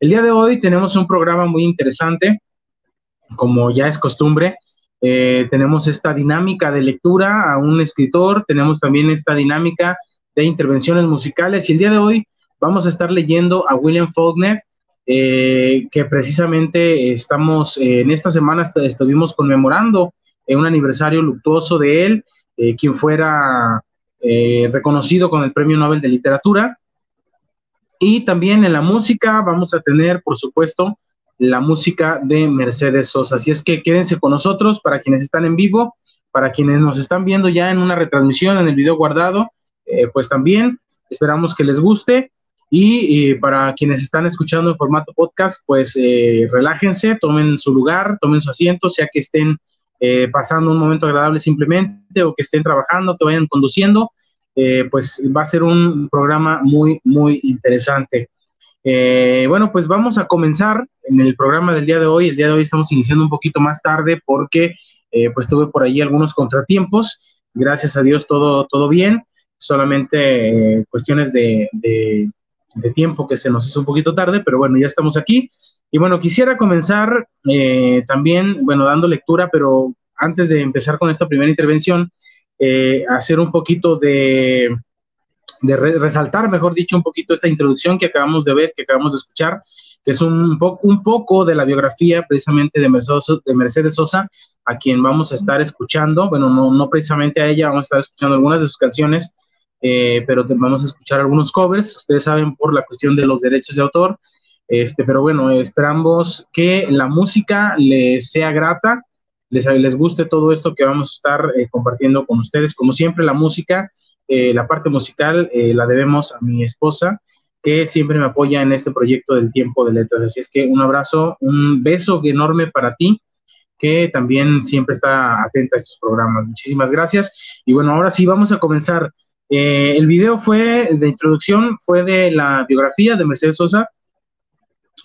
El día de hoy tenemos un programa muy interesante, como ya es costumbre. Eh, tenemos esta dinámica de lectura a un escritor, tenemos también esta dinámica de intervenciones musicales y el día de hoy vamos a estar leyendo a William Faulkner, eh, que precisamente estamos en esta semana estuvimos conmemorando un aniversario luctuoso de él, quien fuera reconocido con el Premio Nobel de Literatura. Y también en la música vamos a tener, por supuesto, la música de Mercedes Sosa. Así es que quédense con nosotros para quienes están en vivo, para quienes nos están viendo ya en una retransmisión, en el video guardado, eh, pues también esperamos que les guste. Y, para quienes están escuchando en formato podcast, pues eh, relájense, tomen su lugar, tomen su asiento, sea que estén eh, pasando un momento agradable simplemente o que estén trabajando, que vayan conduciendo eh, pues va a ser un programa muy, muy interesante. Eh, bueno, pues vamos a comenzar en el programa del día de hoy. El día de hoy estamos iniciando un poquito más tarde porque eh, pues tuve por ahí algunos contratiempos. Gracias a Dios todo, todo bien. Solamente cuestiones de, de, tiempo que se nos hizo un poquito tarde, pero bueno, ya estamos aquí. Y bueno, quisiera comenzar también, bueno, dando lectura, pero antes de empezar con esta primera intervención, eh, hacer un poquito de, de resaltar, mejor dicho, un poquito esta introducción que acabamos de ver, que acabamos de escuchar, que es un, un poco de la biografía precisamente de Mercedes, de Mercedes Sosa, a quien vamos a estar escuchando, bueno, no, no precisamente a ella, vamos a estar escuchando algunas de sus canciones, eh, pero vamos a escuchar algunos covers, ustedes saben por la cuestión de los derechos de autor, este, pero bueno, esperamos que la música les sea grata, les, les guste todo esto que vamos a estar eh, compartiendo con ustedes. Como siempre, la música, eh, la parte musical eh, la debemos a mi esposa, que siempre me apoya en este proyecto del tiempo de letras. Así es que un abrazo, un beso enorme para ti, que también siempre está atenta a estos programas. Muchísimas gracias. Y bueno, ahora sí, vamos a comenzar. el video fue de introducción, fue de la biografía de Mercedes Sosa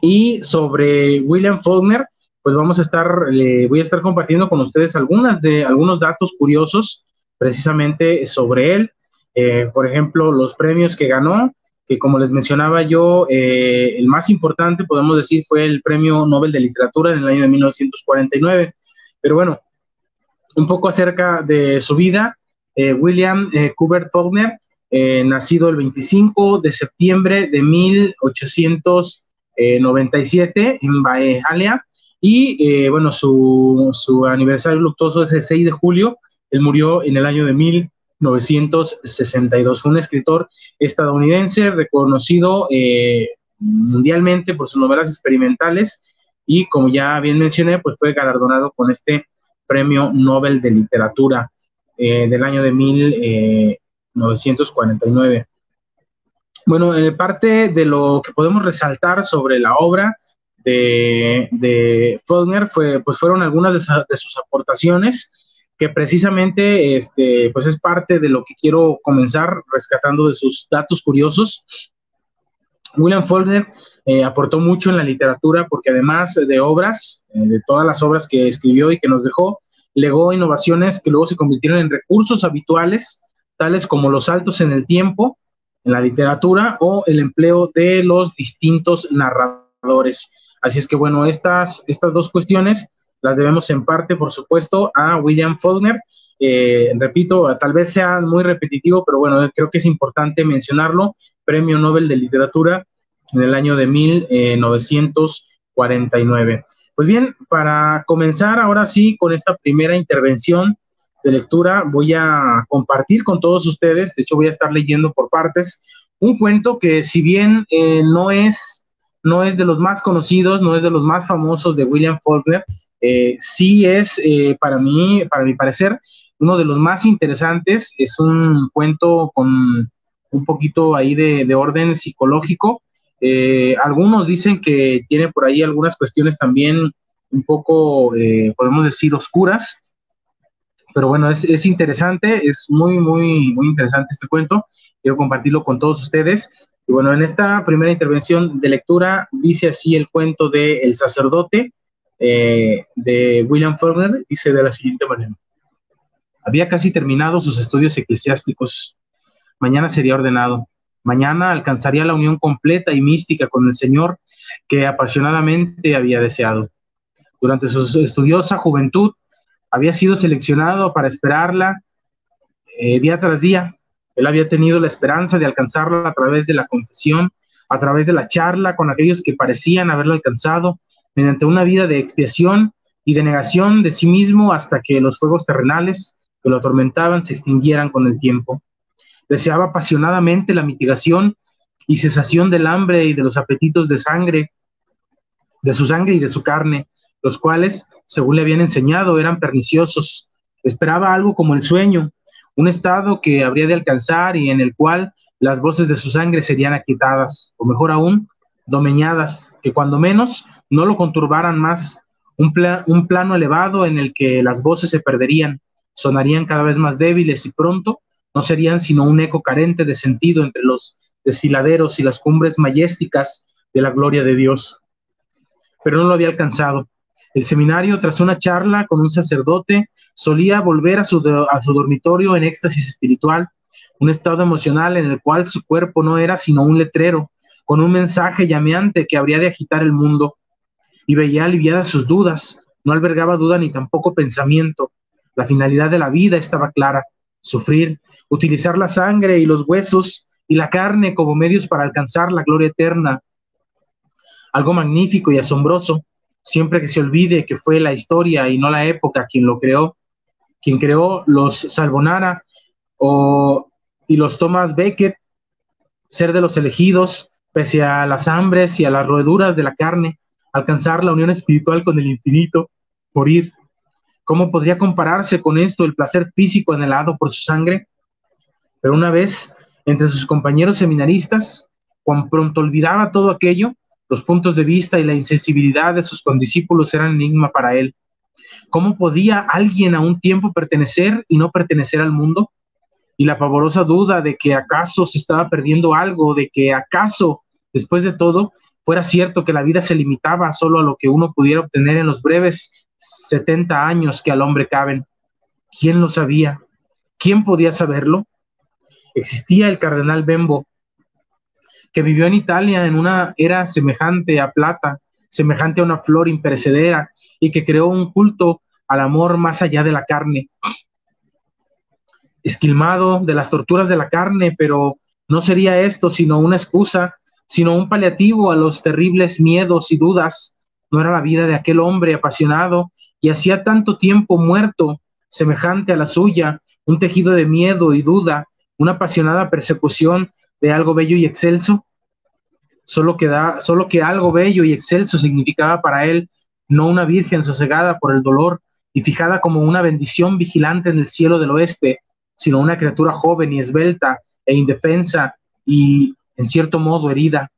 y sobre William Faulkner, pues vamos a estar, le voy a estar compartiendo con ustedes algunas de, algunos datos curiosos precisamente sobre él. Eh, por ejemplo, los premios que ganó, que como les mencionaba yo, eh, el más importante, podemos decir, fue el Premio Nobel de Literatura en el año de 1949. Pero bueno, un poco acerca de su vida, eh, William Cooper Faulkner, nacido el 25 de septiembre de 1897 en Baehalia, y eh, bueno, su, su, aniversario luctuoso es el 6 de julio. Él murió en el año de 1962. Fue un escritor estadounidense reconocido eh, mundialmente por sus novelas experimentales y como ya bien mencioné, pues fue galardonado con este premio Nobel de Literatura eh, del año de 1949. Bueno, parte de lo que podemos resaltar sobre la obra de, de Faulkner fue, pues fueron algunas de, sus aportaciones que precisamente este, pues es parte de lo que quiero comenzar rescatando de sus datos curiosos. William Faulkner eh, aportó mucho en la literatura porque además de obras, eh, de todas las obras que escribió y que nos dejó, legó innovaciones que luego se convirtieron en recursos habituales, tales como los saltos en el tiempo, en la literatura o el empleo de los distintos narradores. Así es que bueno, estas, estas dos cuestiones las debemos en parte, por supuesto, a William Faulkner. Eh, repito, tal vez sea muy repetitivo, pero bueno, creo que es importante mencionarlo. Premio Nobel de Literatura en el año de 1949. Pues bien, para comenzar ahora sí con esta primera intervención de lectura, voy a compartir con todos ustedes, de hecho voy a estar leyendo por partes, un cuento que si bien eh, no es no es de los más conocidos, no es de los más famosos de William Faulkner, eh, sí es eh, para mí, para mi parecer, uno de los más interesantes, es un cuento con un poquito ahí de, orden psicológico. Eh, algunos dicen que tiene por ahí algunas cuestiones también un poco, podemos decir, oscuras, pero bueno, es, es, interesante, es muy, muy, muy interesante este cuento. Quiero compartirlo con todos ustedes. Y bueno, en esta primera intervención de lectura dice así el cuento de El sacerdote eh, de William Faulkner, dice de la siguiente manera. Había casi terminado sus estudios eclesiásticos. Mañana sería ordenado. Mañana alcanzaría la unión completa y mística con el Señor que apasionadamente había deseado. Durante su estudiosa juventud había sido seleccionado para esperarla eh, día tras día. Él había tenido la esperanza de alcanzarla a través de la confesión, a través de la charla con aquellos que parecían haberla alcanzado, mediante una vida de expiación y de negación de sí mismo hasta que los fuegos terrenales que lo atormentaban se extinguieran con el tiempo. Deseaba apasionadamente la mitigación y cesación del hambre y de los apetitos de sangre, de su sangre y de su carne, los cuales, según le habían enseñado, eran perniciosos. Esperaba algo como el sueño, un estado que habría de alcanzar y en el cual las voces de su sangre serían aquietadas, o mejor aún, domeñadas, que cuando menos no lo conturbaran más, un, un plano elevado en el que las voces se perderían, sonarían cada vez más débiles y pronto no serían sino un eco carente de sentido entre los desfiladeros y las cumbres mayésticas de la gloria de Dios. Pero no lo había alcanzado. El seminario, tras una charla con un sacerdote, solía volver a su, a su dormitorio en éxtasis espiritual, un estado emocional en el cual su cuerpo no era sino un letrero, con un mensaje llameante que habría de agitar el mundo, y veía aliviadas sus dudas, no albergaba duda ni tampoco pensamiento. La finalidad de la vida estaba clara, sufrir, utilizar la sangre y los huesos y la carne como medios para alcanzar la gloria eterna. Algo magnífico y asombroso, siempre que se olvide que fue la historia y no la época quien lo creó, quien creó los Salbonara o, y los Thomas Becket, ser de los elegidos, pese a las hambres y a las roeduras de la carne, alcanzar la unión espiritual con el infinito, morir. ¿Cómo podría compararse con esto el placer físico anhelado por su sangre? Pero una vez, entre sus compañeros seminaristas, cuán pronto olvidaba todo aquello, los puntos de vista y la insensibilidad de sus condiscípulos eran enigma para él. ¿Cómo podía alguien a un tiempo pertenecer y no pertenecer al mundo? Y la pavorosa duda de que acaso se estaba perdiendo algo, de que acaso, después de todo, fuera cierto que la vida se limitaba solo a lo que uno pudiera obtener en los breves 70 años que al hombre caben. ¿Quién lo sabía? ¿Quién podía saberlo? Existía el cardenal Bembo, que vivió en Italia en una era semejante a plata, semejante a una flor imperecedera, y que creó un culto al amor más allá de la carne. Esquilmado de las torturas de la carne, pero no sería esto sino una excusa, sino un paliativo a los terribles miedos y dudas. No era la vida de aquel hombre apasionado y hacía tanto tiempo muerto, semejante a la suya, un tejido de miedo y duda, una apasionada persecución de algo bello y excelso? Solo que, da, solo que algo bello y excelso significaba para él no una virgen sosegada por el dolor y fijada como una bendición vigilante en el cielo del oeste, sino una criatura joven y esbelta e indefensa y, en cierto modo, herida,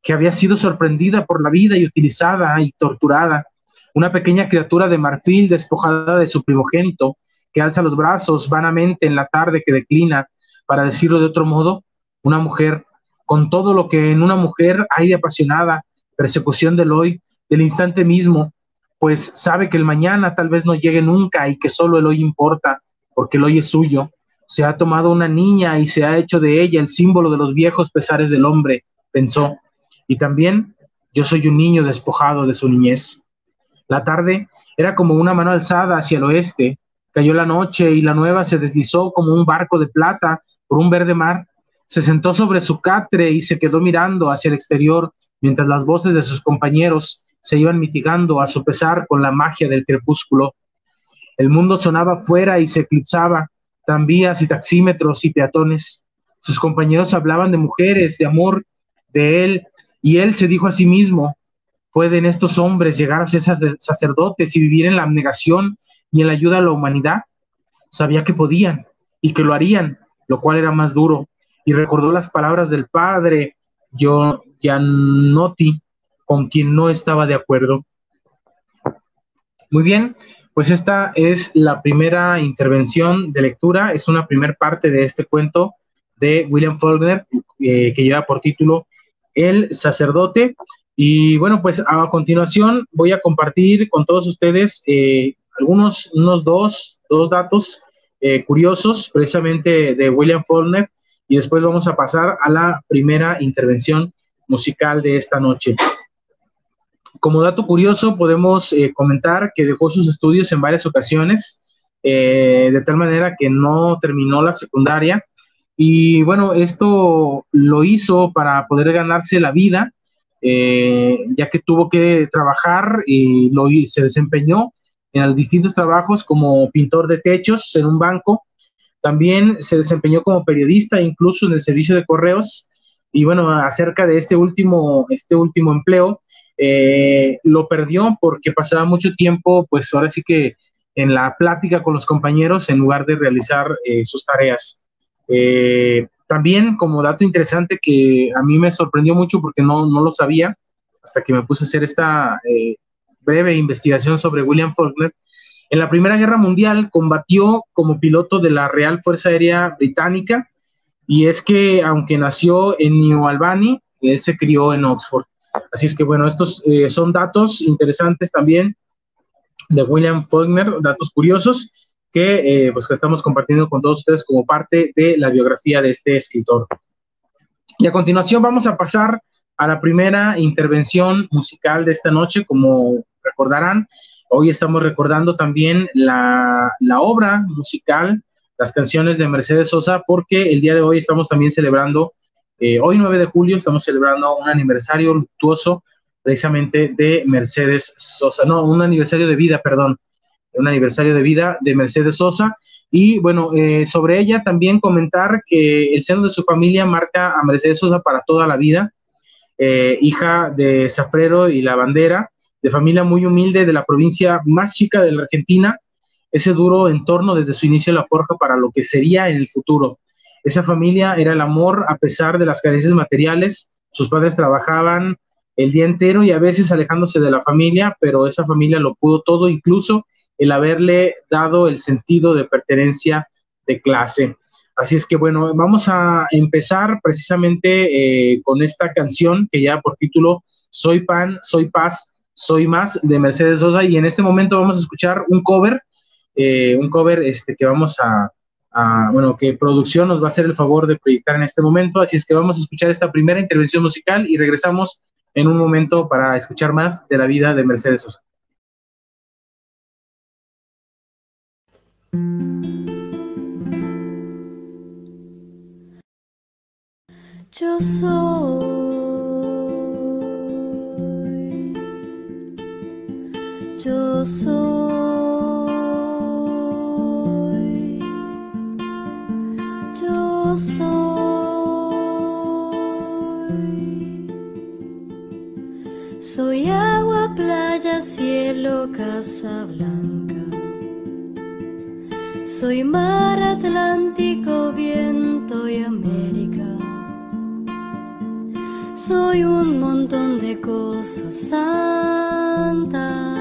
que había sido sorprendida por la vida y utilizada y torturada, una pequeña criatura de marfil despojada de su primogénito, que alza los brazos vanamente en la tarde que declina para decirlo de otro modo, una mujer, con todo lo que en una mujer hay de apasionada, persecución del hoy, del instante mismo, pues sabe que el mañana tal vez no llegue nunca y que solo el hoy importa, porque el hoy es suyo. Se ha tomado una niña y se ha hecho de ella el símbolo de los viejos pesares del hombre, pensó. Y también yo soy un niño despojado de su niñez. La tarde era como una mano alzada hacia el oeste. Cayó la noche y la nueva se deslizó como un barco de plata por un verde mar, se sentó sobre su catre y se quedó mirando hacia el exterior mientras las voces de sus compañeros se iban mitigando a su pesar con la magia del crepúsculo. El mundo sonaba fuera y se eclipsaba, tranvías y taxímetros y peatones. Sus compañeros hablaban de mujeres, de amor, de él, y él se dijo a sí mismo, ¿pueden estos hombres llegar a ser sacerdotes y vivir en la abnegación y en la ayuda a la humanidad? Sabía que podían y que lo harían, lo cual era más duro, y recordó las palabras del padre Giannotti, con quien no estaba de acuerdo. Muy bien, pues esta es la primera intervención de lectura, es una primera parte de este cuento de William Faulkner, eh, que lleva por título El sacerdote. Y bueno, pues a continuación voy a compartir con todos ustedes eh, algunos, unos dos, dos datos eh, curiosos, precisamente de William Faulkner, y después vamos a pasar a la primera intervención musical de esta noche. Como dato curioso, podemos eh, comentar que dejó sus estudios en varias ocasiones, eh, de tal manera que no terminó la secundaria. Y bueno, esto lo hizo para poder ganarse la vida, eh, ya que tuvo que trabajar y lo, se desempeñó en distintos trabajos como pintor de techos en un banco. También se desempeñó como periodista, incluso en el servicio de correos. Y bueno, acerca de este último, este último empleo, eh, lo perdió porque pasaba mucho tiempo, pues ahora sí que en la plática con los compañeros en lugar de realizar eh, sus tareas. Eh, también como dato interesante que a mí me sorprendió mucho porque no, no lo sabía hasta que me puse a hacer esta breve investigación sobre William Faulkner. En la Primera Guerra Mundial combatió como piloto de la Real Fuerza Aérea Británica y es que aunque nació en New Albany, él se crió en Oxford. Así es que bueno, estos eh, son datos interesantes también de William Faulkner, datos curiosos que, eh, pues, que estamos compartiendo con todos ustedes como parte de la biografía de este escritor. Y a continuación vamos a pasar a la primera intervención musical de esta noche. Como recordarán, hoy estamos recordando también la, obra musical, las canciones de Mercedes Sosa, porque el día de hoy estamos también celebrando eh, hoy 9 de julio estamos celebrando un aniversario luctuoso precisamente de Mercedes Sosa, no, un aniversario de vida, perdón, un aniversario de vida de Mercedes Sosa. Y bueno, eh, sobre ella también comentar que el seno de su familia marca a Mercedes Sosa para toda la vida, eh, hija de Zafrero y la bandera, de familia muy humilde de la provincia más chica de la Argentina, ese duro entorno desde su inicio en la forja para lo que sería en el futuro. Esa familia era el amor a pesar de las carencias materiales. Sus padres trabajaban el día entero y a veces alejándose de la familia, pero esa familia lo pudo todo, incluso el haberle dado el sentido de pertenencia de clase. Así es que bueno, vamos a empezar precisamente eh, con esta canción que ya por título Soy Pan, Soy Paz, Soy Más de Mercedes Sosa y en este momento vamos a escuchar un cover, eh, un cover este, que vamos a, bueno, que producción nos va a hacer el favor de proyectar en este momento. Así es que vamos a escuchar esta primera intervención musical y regresamos en un momento para escuchar más de la vida de Mercedes Sosa. Yo soy, yo soy. soy. Agua, playa, cielo, casa blanca. Soy mar Atlántico, viento y América. Soy un montón de cosas santas,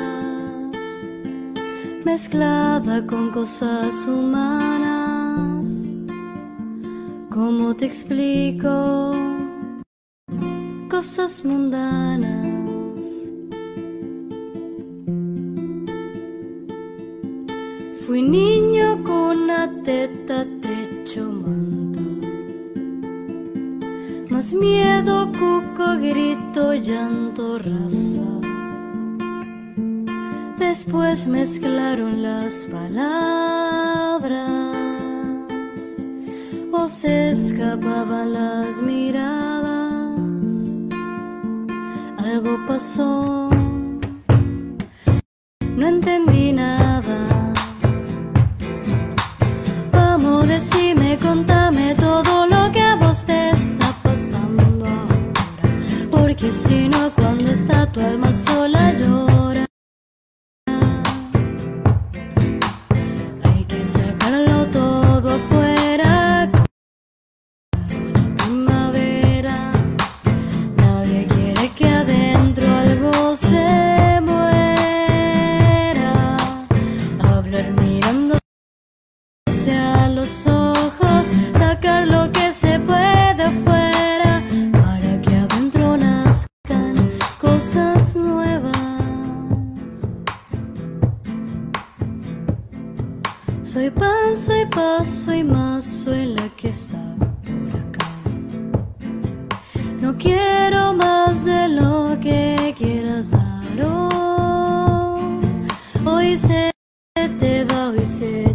mezclada con cosas humanas. ¿Cómo te explico cosas mundanas? Fui niño con una teta, techo, manta. Más miedo, cuco, grito, llanto, raza. Después mezclaron las palabras se escapaban las miradas. Algo pasó, no entendí Soy pan, soy paz, soy más, soy la que está por acá. No quiero más de lo que quieras dar. Oh, hoy se te da, hoy se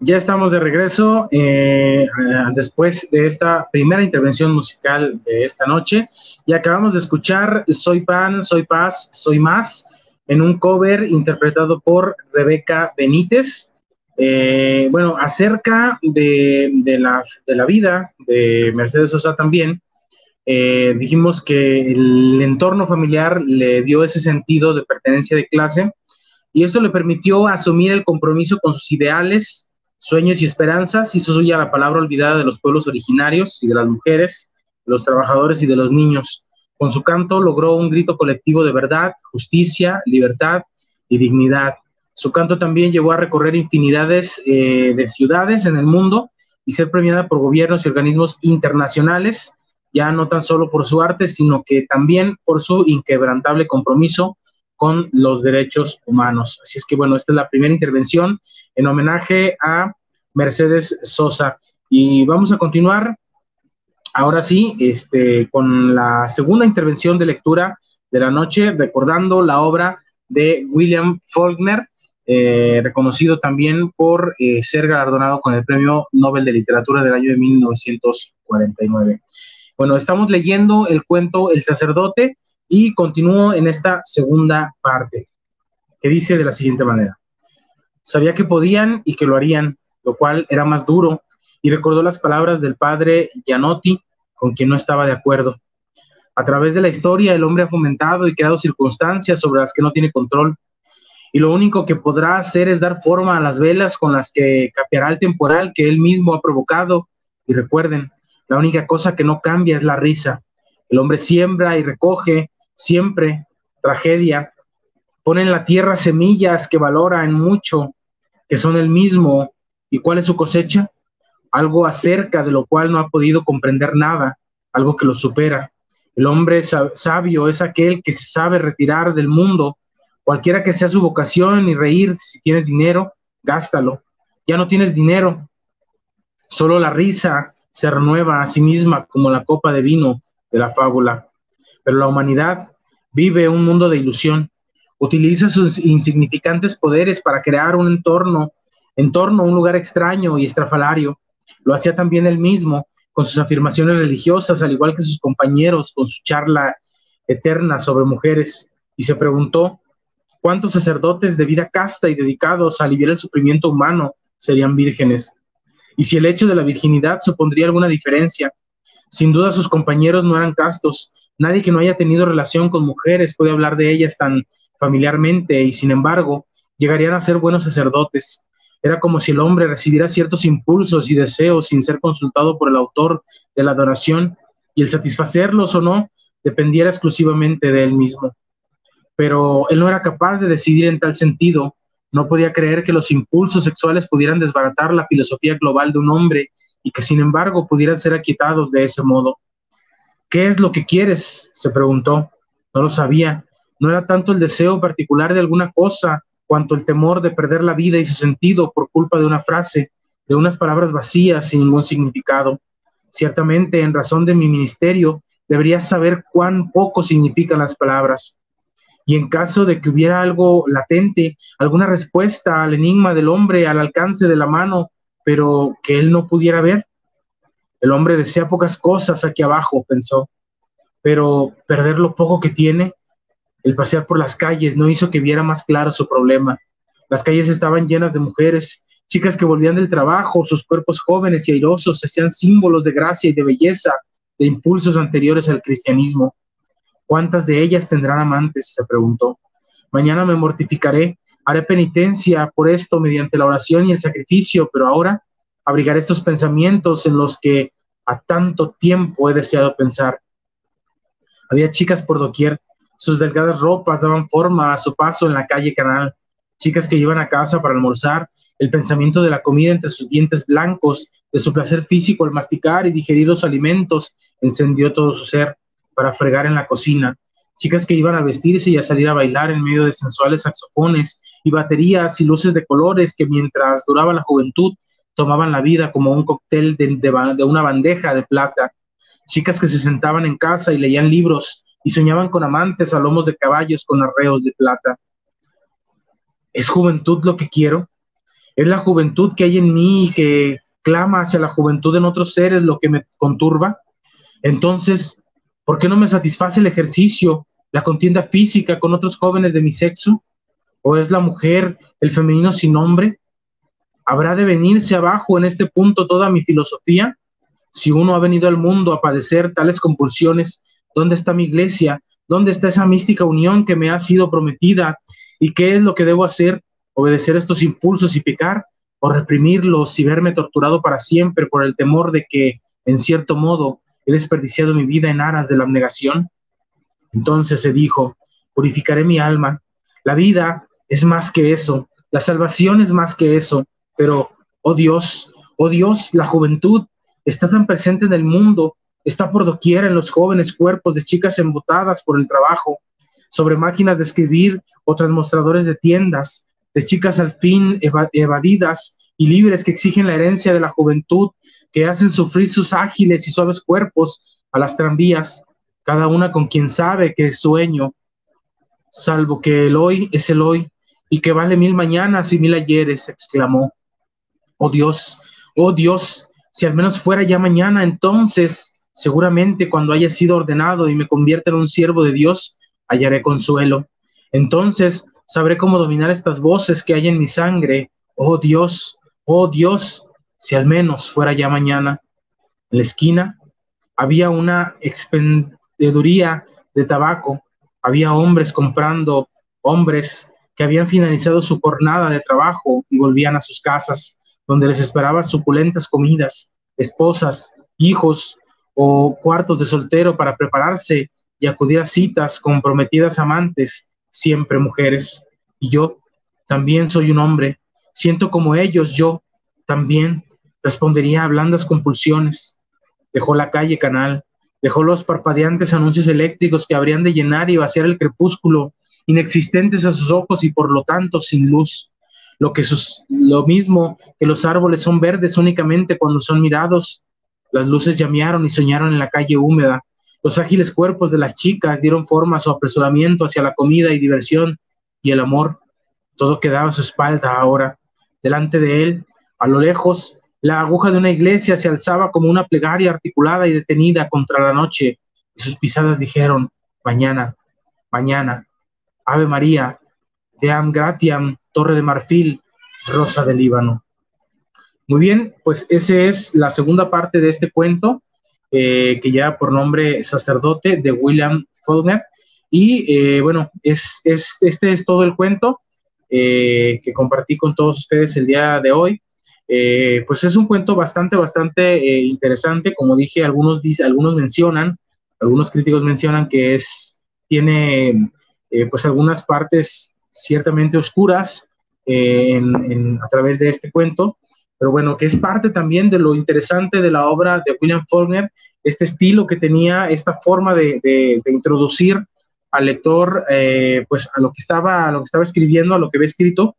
Ya estamos de regreso eh, eh, después de esta primera intervención musical de esta noche y acabamos de escuchar Soy Pan, Soy Paz, Soy Más en un cover interpretado por Rebeca Benítez. Eh, bueno, acerca de, de la, de la vida de Mercedes Sosa también, eh, dijimos que el entorno familiar le dio ese sentido de pertenencia de clase y esto le permitió asumir el compromiso con sus ideales, sueños y esperanzas, hizo suya la palabra olvidada de los pueblos originarios y de las mujeres, los trabajadores y de los niños. Con su canto logró un grito colectivo de verdad, justicia, libertad y dignidad. Su canto también llevó a recorrer infinidades eh, de ciudades en el mundo y ser premiada por gobiernos y organismos internacionales, ya no tan solo por su arte, sino que también por su inquebrantable compromiso con los derechos humanos. Así es que bueno, esta es la primera intervención en homenaje a Mercedes Sosa. Y vamos a continuar ahora sí este, con la segunda intervención de lectura de la noche, recordando la obra de William Faulkner, eh, reconocido también por eh, ser galardonado con el Premio Nobel de Literatura del año de 1949. Bueno, estamos leyendo el cuento El sacerdote y continúo en esta segunda parte, que dice de la siguiente manera. Sabía que podían y que lo harían, lo cual era más duro, y recordó las palabras del padre Gianotti, con quien no estaba de acuerdo. A través de la historia, el hombre ha fomentado y creado circunstancias sobre las que no tiene control, y lo único que podrá hacer es dar forma a las velas con las que capeará el temporal que él mismo ha provocado. Y recuerden, la única cosa que no cambia es la risa. El hombre siembra y recoge siempre tragedia. Pone en la tierra semillas que valora en mucho, que son el mismo. ¿Y cuál es su cosecha? Algo acerca de lo cual no ha podido comprender nada, algo que lo supera. El hombre sabio es aquel que se sabe retirar del mundo, cualquiera que sea su vocación y reír. Si tienes dinero, gástalo. Ya no tienes dinero, solo la risa se renueva a sí misma como la copa de vino de la fábula. Pero la humanidad vive un mundo de ilusión, utiliza sus insignificantes poderes para crear un entorno, entorno, un lugar extraño y estrafalario. Lo hacía también él mismo, con sus afirmaciones religiosas, al igual que sus compañeros, con su charla eterna sobre mujeres, y se preguntó cuántos sacerdotes de vida casta y dedicados a aliviar el sufrimiento humano serían vírgenes y si el hecho de la virginidad supondría alguna diferencia. Sin duda sus compañeros no eran castos. Nadie que no haya tenido relación con mujeres puede hablar de ellas tan familiarmente y sin embargo llegarían a ser buenos sacerdotes. Era como si el hombre recibiera ciertos impulsos y deseos sin ser consultado por el autor de la adoración y el satisfacerlos o no dependiera exclusivamente de él mismo. Pero él no era capaz de decidir en tal sentido no podía creer que los impulsos sexuales pudieran desbaratar la filosofía global de un hombre y que sin embargo pudieran ser aquietados de ese modo. ¿Qué es lo que quieres? se preguntó. No lo sabía. No era tanto el deseo particular de alguna cosa, cuanto el temor de perder la vida y su sentido por culpa de una frase, de unas palabras vacías sin ningún significado. Ciertamente, en razón de mi ministerio, deberías saber cuán poco significan las palabras. y en caso de que hubiera algo latente, alguna respuesta al enigma del hombre al alcance de la mano, pero que él no pudiera ver. El hombre desea pocas cosas aquí abajo, pensó, pero perder lo poco que tiene, el pasear por las calles, no hizo que viera más claro su problema. Las calles estaban llenas de mujeres, chicas que volvían del trabajo, sus cuerpos jóvenes y airosos hacían símbolos de gracia y de belleza, de impulsos anteriores al cristianismo. ¿Cuántas de ellas tendrán amantes? se preguntó. Mañana me mortificaré, haré penitencia por esto mediante la oración y el sacrificio, pero ahora abrigaré estos pensamientos en los que a tanto tiempo he deseado pensar. Había chicas por doquier, sus delgadas ropas daban forma a su paso en la calle Canal, chicas que iban a casa para almorzar, el pensamiento de la comida entre sus dientes blancos, de su placer físico al masticar y digerir los alimentos, encendió todo su ser para fregar en la cocina, chicas que iban a vestirse y a salir a bailar en medio de sensuales saxofones y baterías y luces de colores que mientras duraba la juventud tomaban la vida como un cóctel de, de, una bandeja de plata, chicas que se sentaban en casa y leían libros y soñaban con amantes a lomos de caballos con arreos de plata. ¿Es juventud lo que quiero? ¿Es la juventud que hay en mí y que clama hacia la juventud en otros seres lo que me conturba? Entonces, ¿Por qué no me satisface el ejercicio, la contienda física con otros jóvenes de mi sexo? ¿O es la mujer, el femenino sin nombre? ¿Habrá de venirse abajo en este punto toda mi filosofía? Si uno ha venido al mundo a padecer tales compulsiones, ¿dónde está mi iglesia? ¿Dónde está esa mística unión que me ha sido prometida? ¿Y qué es lo que debo hacer? ¿Obedecer estos impulsos y pecar? ¿O reprimirlos y verme torturado para siempre por el temor de que, en cierto modo, he desperdiciado mi vida en aras de la abnegación. Entonces se dijo, purificaré mi alma. La vida es más que eso, la salvación es más que eso, pero, oh Dios, oh Dios, la juventud está tan presente en el mundo, está por doquier en los jóvenes cuerpos de chicas embotadas por el trabajo, sobre máquinas de escribir o tras mostradores de tiendas, de chicas al fin evadidas y libres que exigen la herencia de la juventud que hacen sufrir sus ágiles y suaves cuerpos a las tranvías, cada una con quien sabe que es sueño, salvo que el hoy es el hoy y que vale mil mañanas y mil ayeres, exclamó. Oh Dios, oh Dios, si al menos fuera ya mañana, entonces seguramente cuando haya sido ordenado y me convierta en un siervo de Dios, hallaré consuelo. Entonces sabré cómo dominar estas voces que hay en mi sangre. Oh Dios, oh Dios, si al menos fuera ya mañana. En la esquina había una expendeduría de tabaco, había hombres comprando, hombres que habían finalizado su jornada de trabajo y volvían a sus casas, donde les esperaban suculentas comidas, esposas, hijos o cuartos de soltero para prepararse y acudir a citas con prometidas amantes, siempre mujeres. Y yo también soy un hombre, siento como ellos, yo también respondería a blandas compulsiones. Dejó la calle canal, dejó los parpadeantes anuncios eléctricos que habrían de llenar y vaciar el crepúsculo, inexistentes a sus ojos y por lo tanto sin luz. Lo, que sus, lo mismo que los árboles son verdes únicamente cuando son mirados. Las luces llamearon y soñaron en la calle húmeda. Los ágiles cuerpos de las chicas dieron forma a su apresuramiento hacia la comida y diversión y el amor. Todo quedaba a su espalda ahora. Delante de él, a lo lejos, la aguja de una iglesia se alzaba como una plegaria articulada y detenida contra la noche, y sus pisadas dijeron, mañana, mañana, Ave María, Deam Gratiam, Torre de Marfil, Rosa del Líbano. Muy bien, pues esa es la segunda parte de este cuento, eh, que lleva por nombre Sacerdote de William Faulkner. Y eh, bueno, es, este es todo el cuento eh, que compartí con todos ustedes el día de hoy. Eh, pues es un cuento bastante, bastante eh, interesante. Como dije, algunos, algunos mencionan, algunos críticos mencionan que es, tiene eh, pues algunas partes ciertamente oscuras a través de este cuento, pero bueno, que es parte también de lo interesante de la obra de William Faulkner, este estilo que tenía, esta forma de, de introducir al lector pues a lo que estaba, a lo que estaba escribiendo, a lo que había escrito,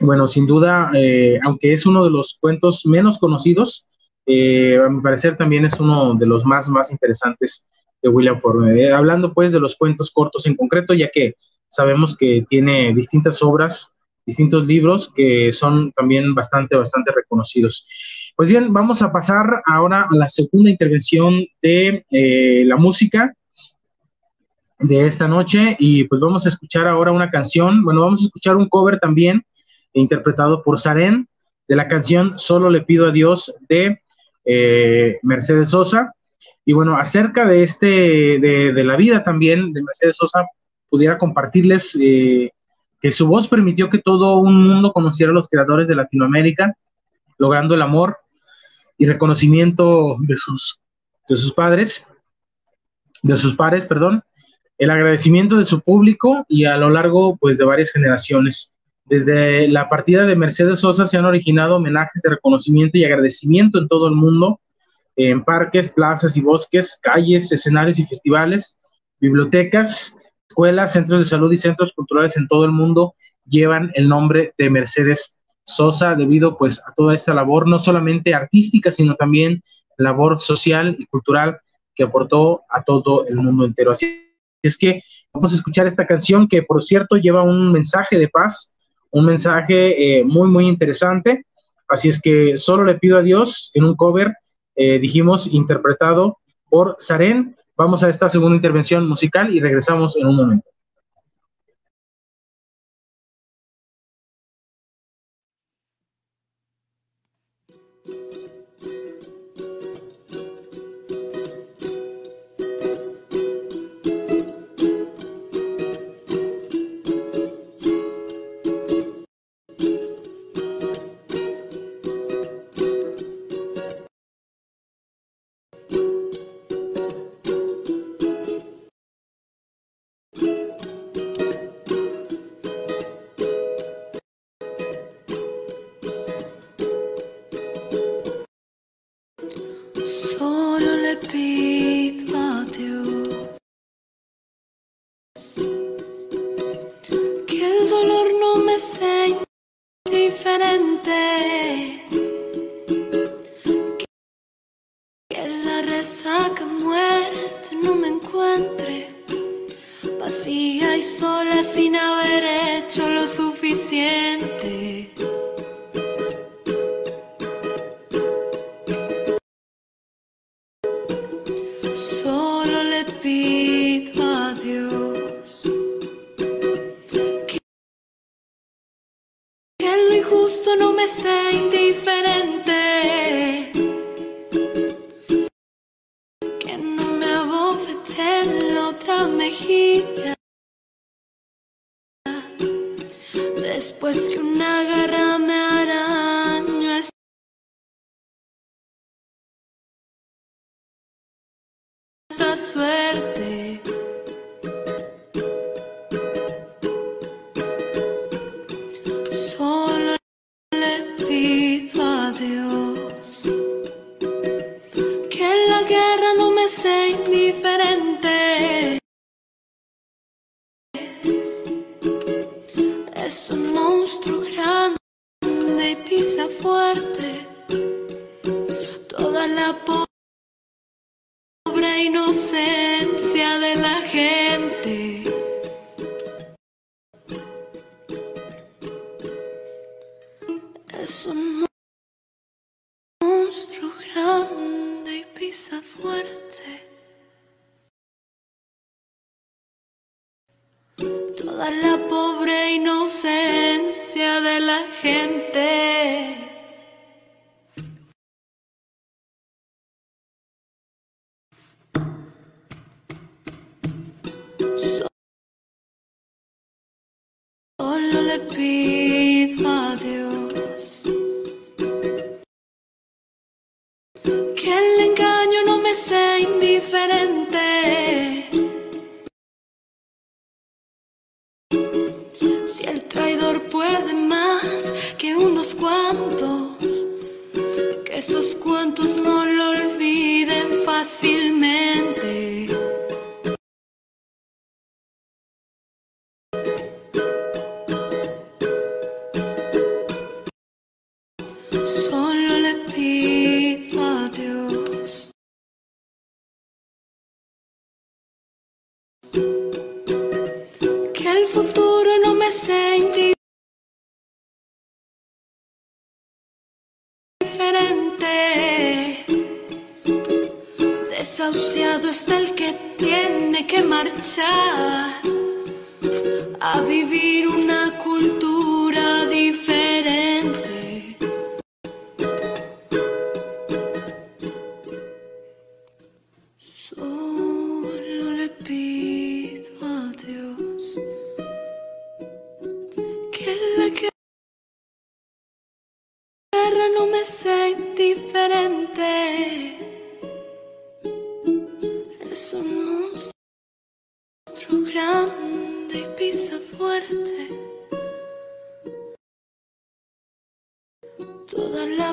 bueno, sin duda, eh, aunque es uno de los cuentos menos conocidos, eh, a mi parecer también es uno de los más, más interesantes de William Faulkner. Eh, hablando pues de los cuentos cortos en concreto, ya que sabemos que tiene distintas obras, distintos libros que son también bastante, bastante reconocidos. Pues bien, vamos a pasar ahora a la segunda intervención de eh, la música de esta noche y pues vamos a escuchar ahora una canción, bueno, vamos a escuchar un cover también interpretado por Saren de la canción Solo le pido a Dios de eh, Mercedes Sosa. Y bueno, acerca de este, de, la vida también de Mercedes Sosa, pudiera compartirles eh, que su voz permitió que todo un mundo conociera a los creadores de Latinoamérica, logrando el amor y reconocimiento de sus, de sus padres, de sus pares, perdón, el agradecimiento de su público y a lo largo pues de varias generaciones. Desde la partida de Mercedes Sosa se han originado homenajes de reconocimiento y agradecimiento en todo el mundo, en parques, plazas y bosques, calles, escenarios y festivales, bibliotecas, escuelas, centros de salud y centros culturales en todo el mundo llevan el nombre de Mercedes Sosa debido pues a toda esta labor, no solamente artística, sino también labor social y cultural que aportó a todo el mundo entero. Así es que vamos a escuchar esta canción que, por cierto, lleva un mensaje de paz, un mensaje eh, muy, muy interesante. Así es que solo le pido a Dios en un cover, eh, dijimos, interpretado por Saren. Vamos a esta segunda intervención musical y regresamos en un momento. después que una garra me arañó. Esta suerte Si el traidor puede más que unos cuantos, que esos cuantos no lo olviden fácilmente. Está el que tiene que marchar a vivir una cultura diferente. Solo le pido a Dios que la guerra no me sea indiferente.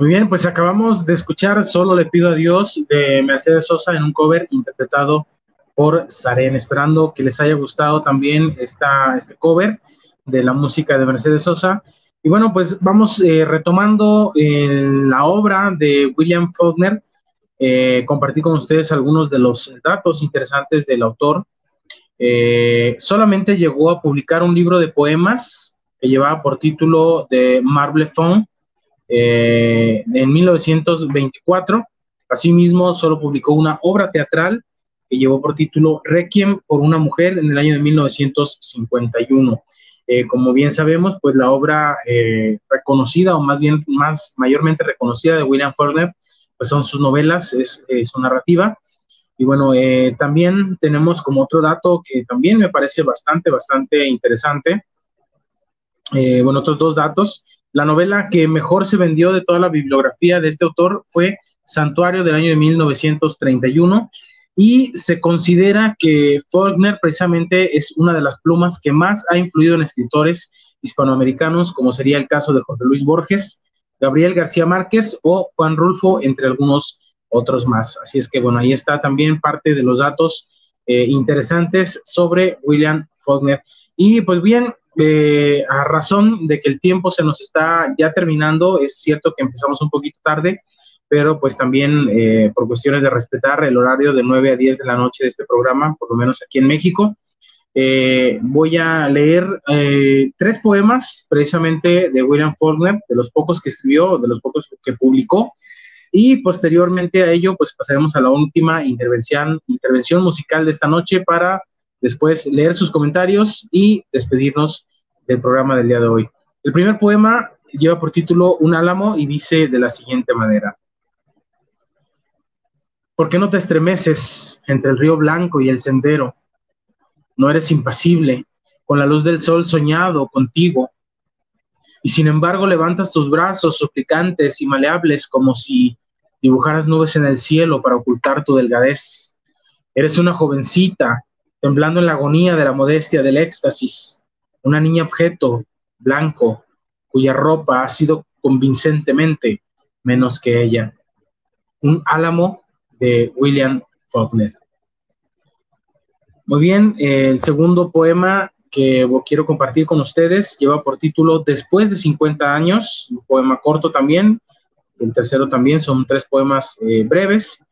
Muy bien, pues acabamos de escuchar Solo le pido a Dios de Mercedes Sosa en un cover interpretado por Saren, esperando que les haya gustado también esta, este cover de la música de Mercedes Sosa. Y bueno, pues vamos eh, retomando eh, la obra de William Faulkner. Eh, compartí con ustedes algunos de los datos interesantes del autor. Eh, solamente llegó a publicar un libro de poemas que llevaba por título de Marble Phone eh, en 1924. Asimismo, solo publicó una obra teatral que llevó por título Requiem por una mujer en el año de 1951. Eh, como bien sabemos, pues la obra eh, reconocida o más bien más mayormente reconocida de William Faulkner, pues son sus novelas, es, su narrativa. Y bueno, también tenemos como otro dato que también me parece bastante, bastante interesante. Bueno, otros dos datos. La novela que mejor se vendió de toda la bibliografía de este autor fue Santuario del año de 1931 y se considera que Faulkner precisamente es una de las plumas que más ha influido en escritores hispanoamericanos, como sería el caso de Jorge Luis Borges, Gabriel García Márquez o Juan Rulfo, entre algunos otros más. Así es que bueno, ahí está también parte de los datos eh, interesantes sobre William Faulkner. Y pues bien, eh, a razón de que el tiempo se nos está ya terminando, es cierto que empezamos un poquito tarde, pero pues también eh, por cuestiones de respetar el horario de 9 a 10 de la noche de este programa, por lo menos aquí en México, eh, voy a leer eh, tres poemas precisamente de William Faulkner, de los pocos que escribió, de los pocos que publicó, y posteriormente a ello, pues pasaremos a la última intervención, intervención musical de esta noche para después leer sus comentarios y despedirnos del programa del día de hoy. El primer poema lleva por título Un álamo y dice de la siguiente manera. ¿Por qué no te estremeces entre el río blanco y el sendero? No eres impasible, con la luz del sol soñado contigo. Y sin embargo levantas tus brazos suplicantes y maleables como si dibujaras nubes en el cielo para ocultar tu delgadez. Eres una jovencita, temblando en la agonía de la modestia del éxtasis, una niña objeto, blanco, cuya ropa ha sido convincentemente menos que ella. Un álamo de William Faulkner. Muy bien, el segundo poema que quiero compartir con ustedes lleva por título Después de 50 años, un poema corto también. El tercero también son tres poemas eh, breves.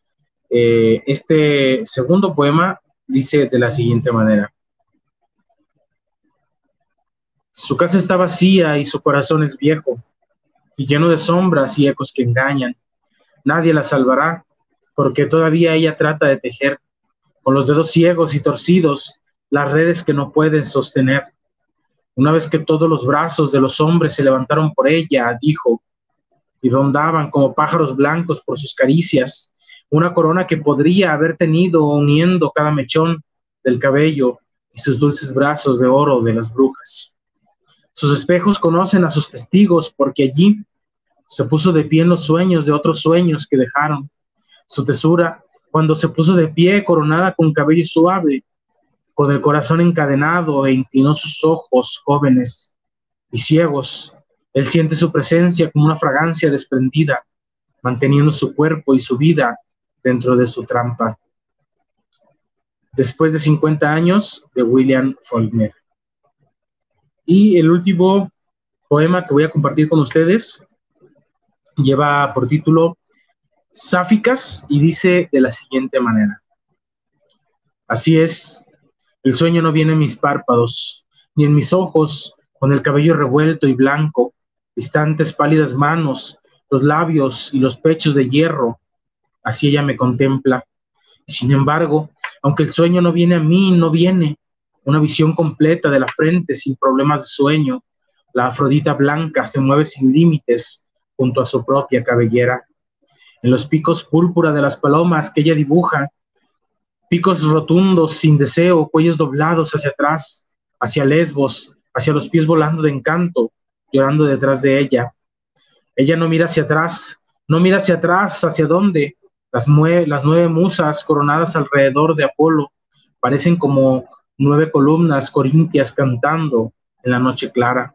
Eh, este segundo poema dice de la siguiente manera. Su casa está vacía y su corazón es viejo y lleno de sombras y ecos que engañan. Nadie la salvará porque todavía ella trata de tejer con los dedos ciegos y torcidos las redes que no pueden sostener. Una vez que todos los brazos de los hombres se levantaron por ella, dijo, y rondaban como pájaros blancos por sus caricias, una corona que podría haber tenido uniendo cada mechón del cabello y sus dulces brazos de oro de las brujas. Sus espejos conocen a sus testigos porque allí se puso de pie en los sueños de otros sueños que dejaron. Su tesura, cuando se puso de pie coronada con cabello suave, con el corazón encadenado e inclinó sus ojos jóvenes y ciegos Él siente su presencia como una fragancia desprendida, manteniendo su cuerpo y su vida dentro de su trampa. Después de 50 años de William Faulkner. Y el último poema que voy a compartir con ustedes lleva por título Sáficas y dice de la siguiente manera. Así es, el sueño no viene en mis párpados, ni en mis ojos, con el cabello revuelto y blanco, distantes pálidas manos, los labios y los pechos de hierro. Así ella me contempla. Sin embargo, aunque el sueño no viene a mí, no viene. Una visión completa de la frente sin problemas de sueño. La Afrodita blanca se mueve sin límites junto a su propia cabellera. En los picos púrpura de las palomas que ella dibuja, picos rotundos sin deseo, cuellos doblados hacia atrás, hacia Lesbos, hacia los pies volando de encanto, llorando detrás de ella. Ella no mira hacia atrás, no mira hacia atrás, hacia dónde. Las, las nueve musas coronadas alrededor de Apolo parecen como nueve columnas corintias cantando en la noche clara.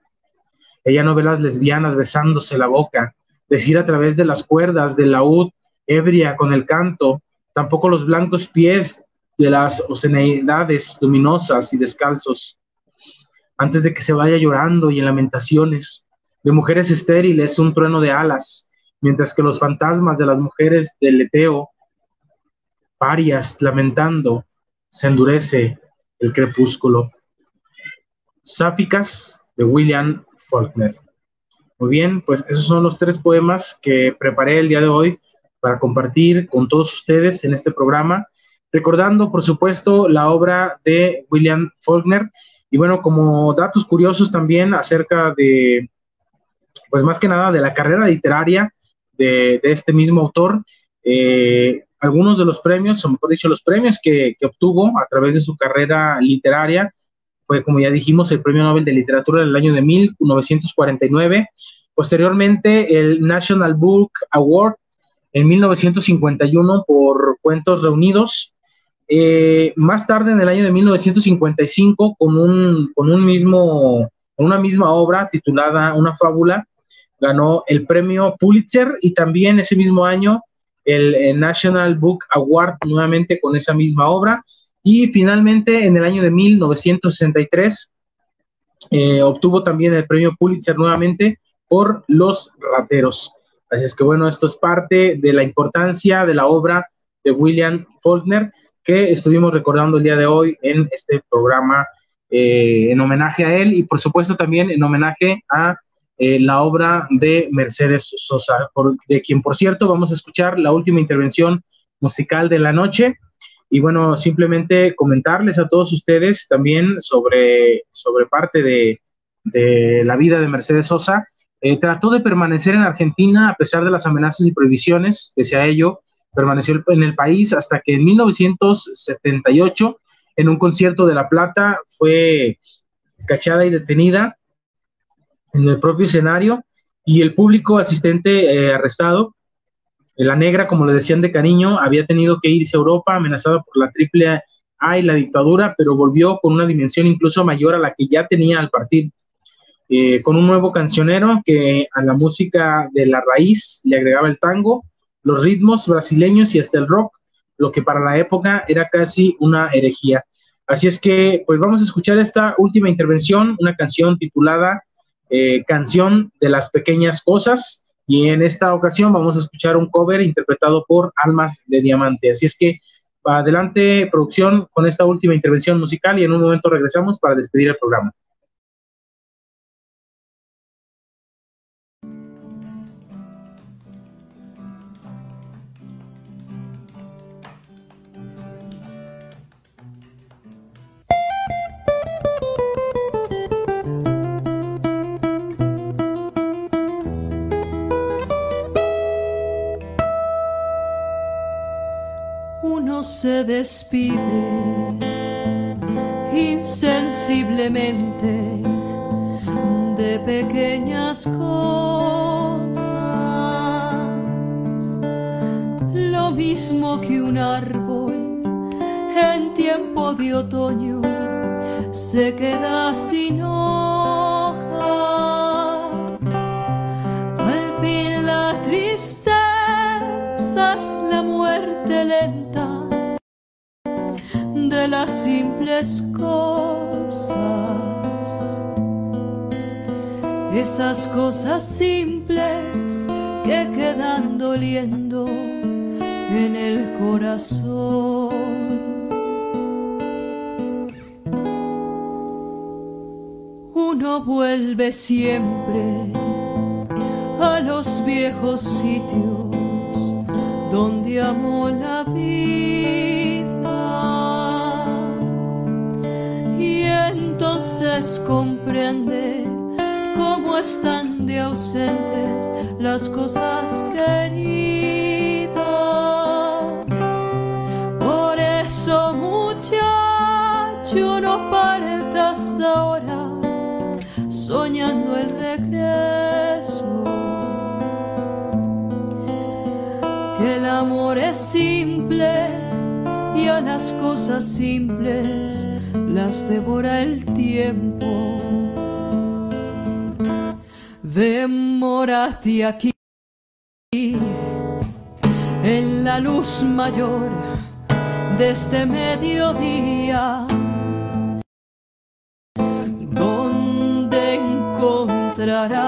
Ella no ve las lesbianas besándose la boca, decir a través de las cuerdas del laúd, ebria con el canto, tampoco los blancos pies de las oceanidades luminosas y descalzos, antes de que se vaya llorando y en lamentaciones, de mujeres estériles un trueno de alas, mientras que los fantasmas de las mujeres del leteo, parias lamentando, se endurece el crepúsculo. Sáficas de William Faulkner. Muy bien, pues esos son los tres poemas que preparé el día de hoy para compartir con todos ustedes en este programa, recordando, por supuesto, la obra de William Faulkner y bueno, como datos curiosos también acerca de, pues más que nada de la carrera literaria de, este mismo autor, eh, algunos de los premios, o mejor dicho, los premios que, obtuvo a través de su carrera literaria, fue, como ya dijimos, el Premio Nobel de Literatura del año de 1949. Posteriormente, el National Book Award en 1951 por Cuentos Reunidos. Eh, más tarde, en el año de 1955, con, un, con un mismo, una misma obra titulada Una fábula, ganó el premio Pulitzer y también ese mismo año el National Book Award nuevamente con esa misma obra. Y finalmente, en el año de 1963, eh, obtuvo también el premio Pulitzer nuevamente por Los Rateros. Así es que bueno, esto es parte de la importancia de la obra de William Faulkner que estuvimos recordando el día de hoy en este programa eh, en homenaje a él y por supuesto también en homenaje a eh, la obra de Mercedes Sosa, de quien por cierto vamos a escuchar la última intervención musical de la noche. Y bueno, simplemente comentarles a todos ustedes también sobre, sobre parte de, de la vida de Mercedes Sosa. Eh, trató de permanecer en Argentina a pesar de las amenazas y prohibiciones, pese a ello, permaneció en el país hasta que en 1978, en un concierto de La Plata, fue cachada y detenida en el propio escenario y el público asistente eh, arrestado la negra, como le decían de cariño, había tenido que irse a Europa amenazada por la triple A y la dictadura, pero volvió con una dimensión incluso mayor a la que ya tenía al partir. Eh, con un nuevo cancionero que a la música de la raíz le agregaba el tango, los ritmos brasileños y hasta el rock, lo que para la época era casi una herejía. Así es que, pues vamos a escuchar esta última intervención, una canción titulada eh, Canción de las Pequeñas Cosas, y en esta ocasión vamos a escuchar un cover interpretado por Almas de Diamante. Así es que adelante, producción, con esta última intervención musical y en un momento regresamos para despedir el programa. Se despide insensiblemente de pequeñas cosas, lo mismo que un árbol en tiempo de otoño se queda sin hojas cosas. Esas cosas simples que quedan doliendo en el corazón. Uno vuelve siempre a los viejos sitios donde amó la vida. Entonces comprende cómo están de ausentes las cosas queridas. Por eso, muchacho, no partas ahora soñando el regreso. Que el amor es simple y a las cosas simples las devora el tiempo. Demórate aquí en la luz mayor de este mediodía. Donde encontrarás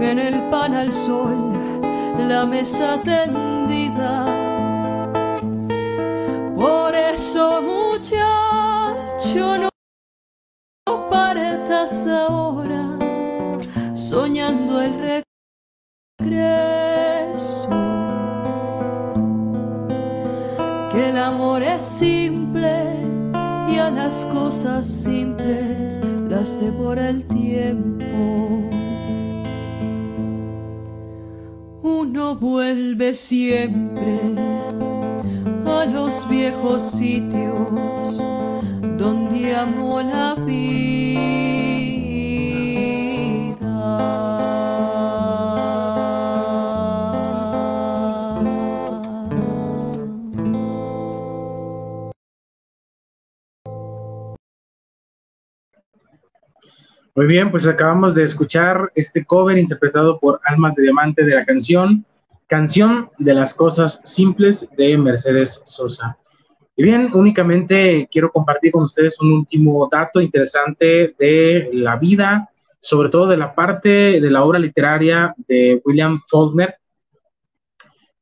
en el pan al sol la mesa tendida. Muchacho, no partas ahora soñando el regreso. Que el amor es simple y a las cosas simples las devora el tiempo. Uno vuelve siempre a los viejos sitios donde amó la vida. Muy bien, pues acabamos de escuchar este cover interpretado por Almas de Diamante de la canción Canción de las Cosas Simples de Mercedes Sosa. Y bien, únicamente quiero compartir con ustedes un último dato interesante de la vida, sobre todo de la parte de la obra literaria de William Faulkner,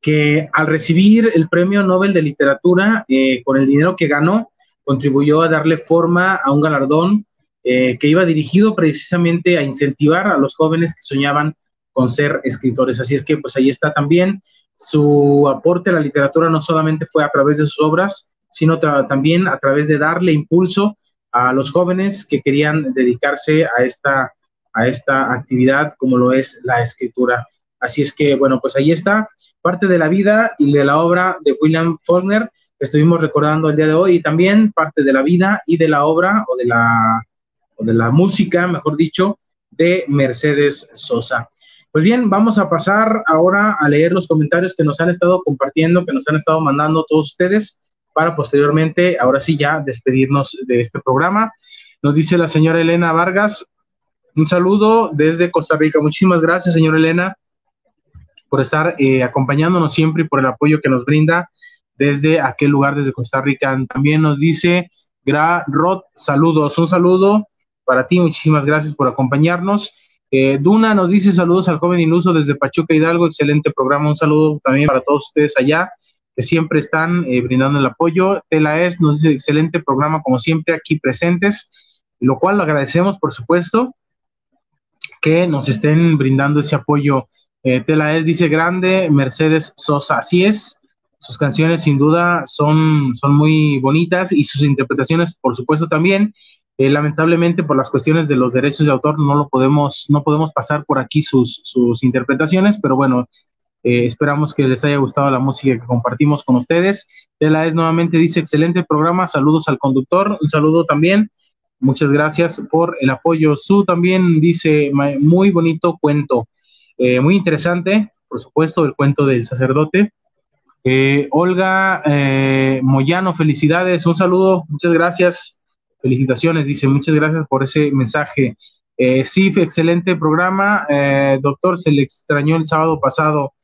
que al recibir el Premio Nobel de Literatura, eh, con el dinero que ganó, contribuyó a darle forma a un galardón eh, que iba dirigido precisamente a incentivar a los jóvenes que soñaban con ser escritores. Así es que pues ahí está también su aporte a la literatura, no solamente fue a través de sus obras, sino también a través de darle impulso a los jóvenes que querían dedicarse a esta, a esta actividad como lo es la escritura. Así es que, bueno, pues ahí está parte de la vida y de la obra de William Faulkner que estuvimos recordando el día de hoy y también parte de la vida y de la obra o de la, o de la música, mejor dicho, de Mercedes Sosa. Pues bien, vamos a pasar ahora a leer los comentarios que nos han estado compartiendo, que nos han estado mandando todos ustedes, para posteriormente, ahora sí ya, despedirnos de este programa. Nos dice la señora Elena Vargas, un saludo desde Costa Rica. Muchísimas gracias, señora Elena, por estar eh, acompañándonos siempre y por el apoyo que nos brinda desde aquel lugar, desde Costa Rica. También nos dice Gra Rod, saludos, un saludo para ti, muchísimas gracias por acompañarnos. Eh, Duna nos dice saludos al joven iluso desde Pachuca Hidalgo, excelente programa, un saludo también para todos ustedes allá que siempre están eh, brindando el apoyo. Tela es nos dice excelente programa como siempre aquí presentes, lo cual lo agradecemos por supuesto que nos estén brindando ese apoyo. Eh, Tela es dice grande, Mercedes Sosa, así es, sus canciones sin duda son, son muy bonitas y sus interpretaciones por supuesto también. Eh, lamentablemente por las cuestiones de los derechos de autor no lo podemos, no podemos pasar por aquí sus, sus interpretaciones, pero bueno, eh, esperamos que les haya gustado la música que compartimos con ustedes. Tela es nuevamente dice excelente programa, saludos al conductor, un saludo también. Muchas gracias por el apoyo. Su también dice "Ma- muy bonito cuento, eh, muy interesante, por supuesto, el cuento del sacerdote. Eh, Olga eh, Moyano, felicidades, un saludo, muchas gracias, felicitaciones, dice, muchas gracias por ese mensaje. Sí, excelente programa, doctor, se le extrañó el sábado pasado.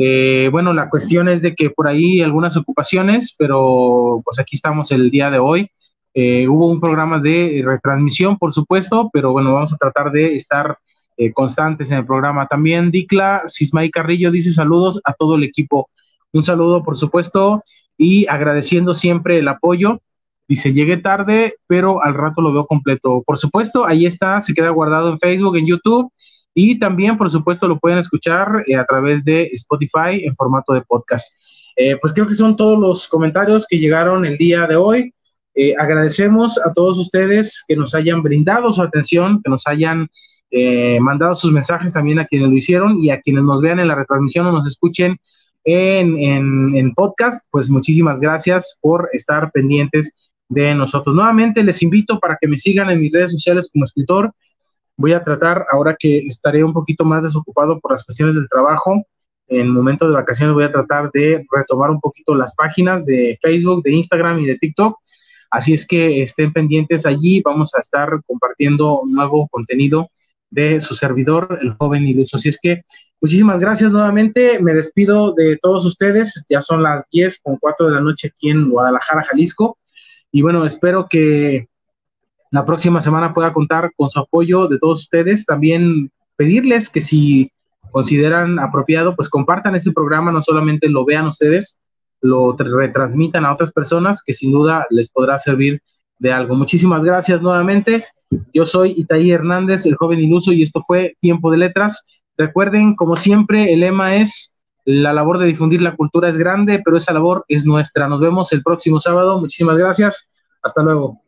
Eh, bueno, la cuestión es de que por ahí algunas ocupaciones, pero pues aquí estamos el día de hoy. Eh, hubo un programa de retransmisión, por supuesto, pero bueno, vamos a tratar de estar eh, constantes en el programa. También Dicla Sismay Carrillo dice saludos a todo el equipo. Un saludo, por supuesto, y agradeciendo siempre el apoyo. Dice, llegué tarde, pero al rato lo veo completo. Por supuesto, ahí está, se queda guardado en Facebook, en YouTube, y también, por supuesto, lo pueden escuchar eh, a través de Spotify en formato de podcast. pues creo que son todos los comentarios que llegaron el día de hoy. Eh, agradecemos a todos ustedes que nos hayan brindado su atención, que nos hayan eh, mandado sus mensajes también a quienes lo hicieron y a quienes nos vean en la retransmisión o nos escuchen en, en, podcast, pues muchísimas gracias por estar pendientes de nosotros. Nuevamente les invito para que me sigan en mis redes sociales como escritor. Voy a tratar, ahora que estaré un poquito más desocupado por las cuestiones del trabajo, en momento de vacaciones voy a tratar de retomar un poquito las páginas de Facebook, de Instagram y de TikTok. Así es que estén pendientes allí, vamos a estar compartiendo nuevo contenido de su servidor, el joven iluso. Así es que muchísimas gracias nuevamente, me despido de todos ustedes, ya son las 10 con 4 de la noche aquí en Guadalajara, Jalisco, y bueno, espero que la próxima semana pueda contar con su apoyo de todos ustedes, también pedirles que si consideran apropiado, pues compartan este programa, no solamente lo vean ustedes, lo retransmitan a otras personas que sin duda les podrá servir de algo. Muchísimas gracias nuevamente. Yo soy Itaí Hernández, el joven iluso, y esto fue Tiempo de Letras. Recuerden, como siempre, el lema es, la labor de difundir la cultura es grande, pero esa labor es nuestra. Nos vemos el próximo sábado. Muchísimas gracias. Hasta luego.